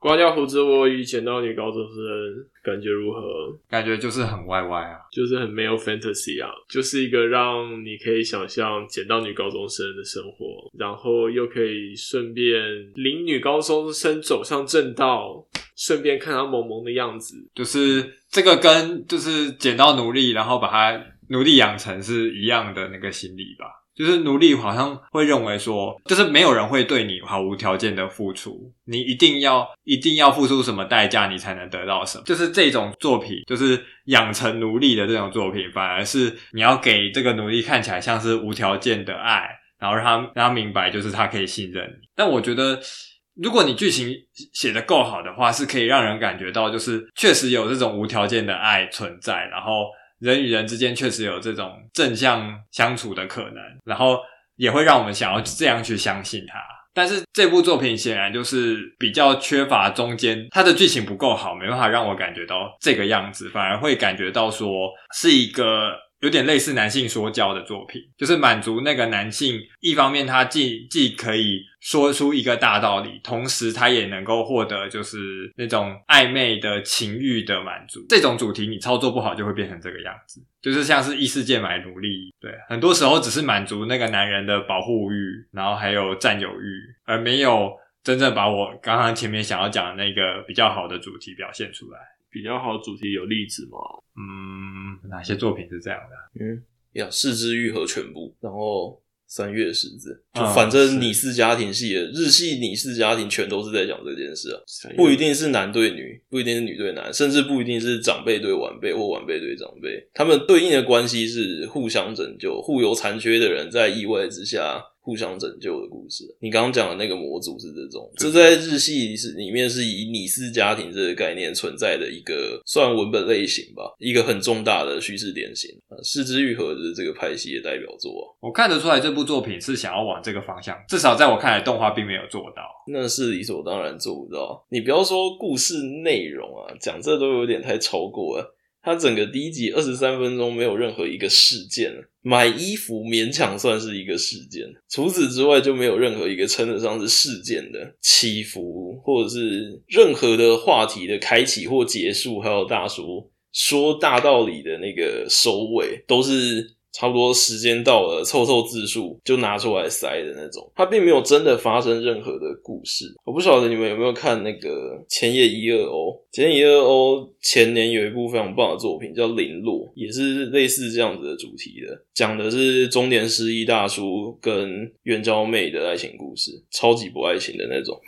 刮掉胡子，我以捡到女高中生，感觉如何？感觉就是很歪歪啊，就是很没有 fantasy 啊，就是一个让你可以想象捡到女高中生的生活，然后又可以顺便领女高中生走上正道，顺便看她萌萌的样子，就是这个跟就是捡到奴隶，然后把它奴隶养成是一样的那个心理吧。就是奴隶好像会认为说，就是没有人会对你毫无条件的付出，你一定要一定要付出什么代价，你才能得到什么。就是这种作品，就是养成奴隶的这种作品，反而是你要给这个奴隶看起来像是无条件的爱，然后让他让他明白，就是他可以信任你。但我觉得，如果你剧情写得够好的话，是可以让人感觉到，就是确实有这种无条件的爱存在，然后。人与人之间确实有这种正向相处的可能，然后也会让我们想要这样去相信他。但是这部作品显然就是比较缺乏中间，它的剧情不够好，没办法让我感觉到这个样子，反而会感觉到说是一个。有点类似男性说教的作品，就是满足那个男性，一方面他既既可以说出一个大道理，同时他也能够获得就是那种暧昧的情欲的满足。这种主题你操作不好，就会变成这个样子，就是像是异世界买奴隶，对，很多时候只是满足那个男人的保护欲，然后还有占有欲，而没有真正把我刚刚前面想要讲的那个比较好的主题表现出来。比较好的主题有例子吗？嗯，哪些作品是这样的？嗯，呀，四肢愈合全部，然后三月十字，就反正你是家庭系的、嗯、日系你是家庭全都是在讲这件事啊，不一定是男对女，不一定是女对男，甚至不一定是长辈对晚辈或晚辈对长辈，他们对应的关系是互相拯救，互有残缺的人在意外之下。互相拯救的故事。你刚刚讲的那个模组是这种，这在日系是里面是以拟似家庭这个概念存在的一个算文本类型吧，一个很重大的叙事典型。是枝裕和的这个派系的代表作啊，我看得出来这部作品是想要往这个方向，至少在我看来，动画并没有做到。那是理所当然做不到。你不要说故事内容啊，讲这都有点太超过了。他整个第一集二十三分钟没有任何一个事件，买衣服勉强算是一个事件，除此之外就没有任何一个称得上是事件的起伏，或者是任何的话题的开启或结束，还有大叔说大道理的那个收尾，都是。差不多时间到了，凑凑字数就拿出来塞的那种，它并没有真的发生任何的故事。我不晓得你们有没有看那个千叶一二欧，千叶一二欧前年有一部非常棒的作品叫《零落》，也是类似这样子的主题的，讲的是中年失忆大叔跟援交妹的爱情故事，超级不爱情的那种。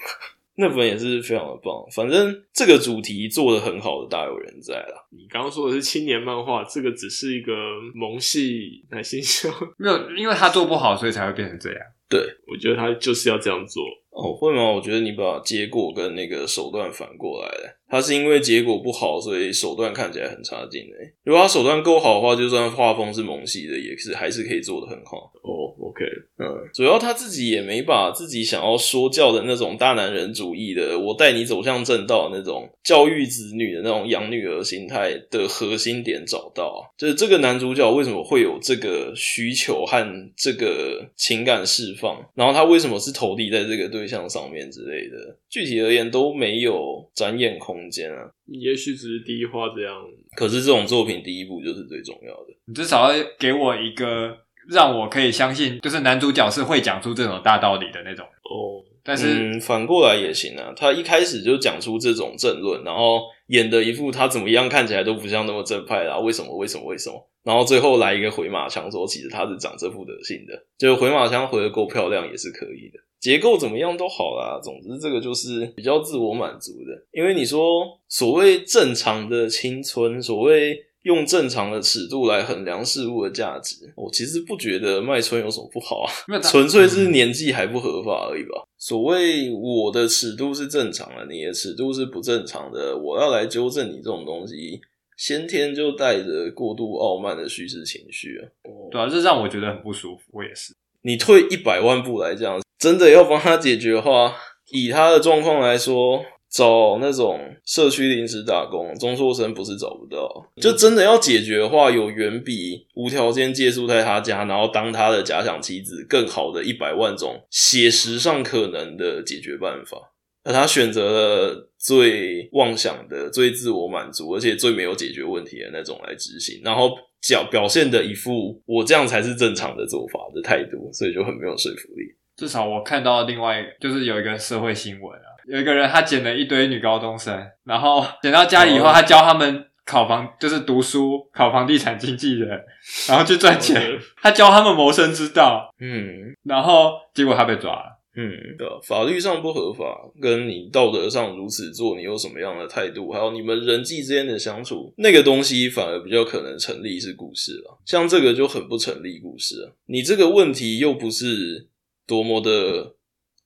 那本也是非常的棒，反正这个主题做的很好的大有人在啦。你刚刚说的是青年漫画，这个只是一个萌系男性秀，没有，因为他做不好，所以才会变成这样。对，我觉得他就是要这样做。哦，会吗？我觉得你把结果跟那个手段反过来了。他是因为结果不好，所以手段看起来很差劲诶。如果他手段够好的话，就算画风是萌系的，也是还是可以做的很好。哦，OK，嗯，主要他自己也没把自己想要说教的那种大男人主义的，我带你走向正道那种教育子女的那种养女儿心态的核心点找到啊。就是这个男主角为什么会有这个需求和这个情感释放，然后他为什么是投递在这个对象上面之类的，具体而言都没有展演空间。空间啊，也许只是第一话这样，可是这种作品第一步就是最重要的。你至少要给我一个让我可以相信，就是男主角是会讲出这种大道理的那种哦。但是、嗯、反过来也行啊，他一开始就讲出这种政论，然后演的一副他怎么样看起来都不像那么正派啦。为什么？为什么？为什么？然后最后来一个回马枪，说其实他是长这副德性的，就回马枪回的够漂亮也是可以的。结构怎么样都好啦，总之这个就是比较自我满足的。因为你说所谓正常的青春，所谓用正常的尺度来衡量事物的价值，我其实不觉得卖春有什么不好啊，纯粹是年纪还不合法而已吧。所谓我的尺度是正常的，你的尺度是不正常的，我要来纠正你这种东西，先天就带着过度傲慢的叙事情绪啊。对啊，这让我觉得很不舒服。我也是。你退一百万步来讲。真的要帮他解决的话，以他的状况来说，找那种社区临时打工中辍生不是找不到，就真的要解决的话，有远比无条件借宿在他家，然后当他的假想妻子更好的一百万种写实上可能的解决办法。而他选择了最妄想的、最自我满足，而且最没有解决问题的那种来执行，然后表表现的一副我这样才是正常的做法的态度，所以就很没有说服力。至少我看到另外就是有一个社会新闻啊，有一个人他捡了一堆女高中生，然后 捡到家里以后，他教他们考房，就是读书考房地产经纪人，然后去赚钱，他教他们谋生之道，嗯，然后结果他被抓了。嗯，对，法律上不合法，跟你道德上如此做，你有什么样的态度？还有你们人际之间的相处，那个东西反而比较可能成立是故事了。像这个就很不成立故事啊。你这个问题又不是多么的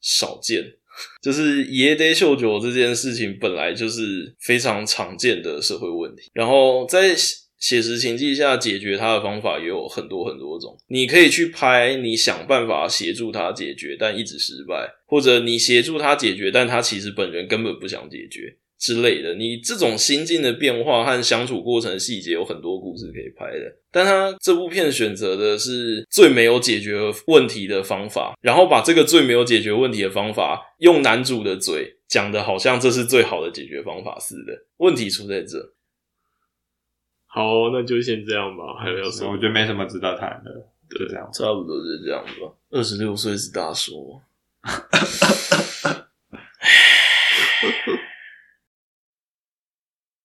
少见，就是家出秀酒这件事情本来就是非常常见的社会问题，然后在。写实情境下解决它的方法也有很多很多种，你可以去拍，你想办法协助他解决，但一直失败，或者你协助他解决，但他其实本人根本不想解决。之类的。你这种心境的变化和相处过程的细节有很多故事可以拍的，但他这部片选择的是最没有解决问题的方法，然后把这个最没有解决问题的方法用男主的嘴讲的好像这是最好的解决方法似的。问题出在这。好，那就先这样吧。还有什么？我觉得没什么值得谈的，对，就这样，差不多是这样吧。二十六岁是大叔。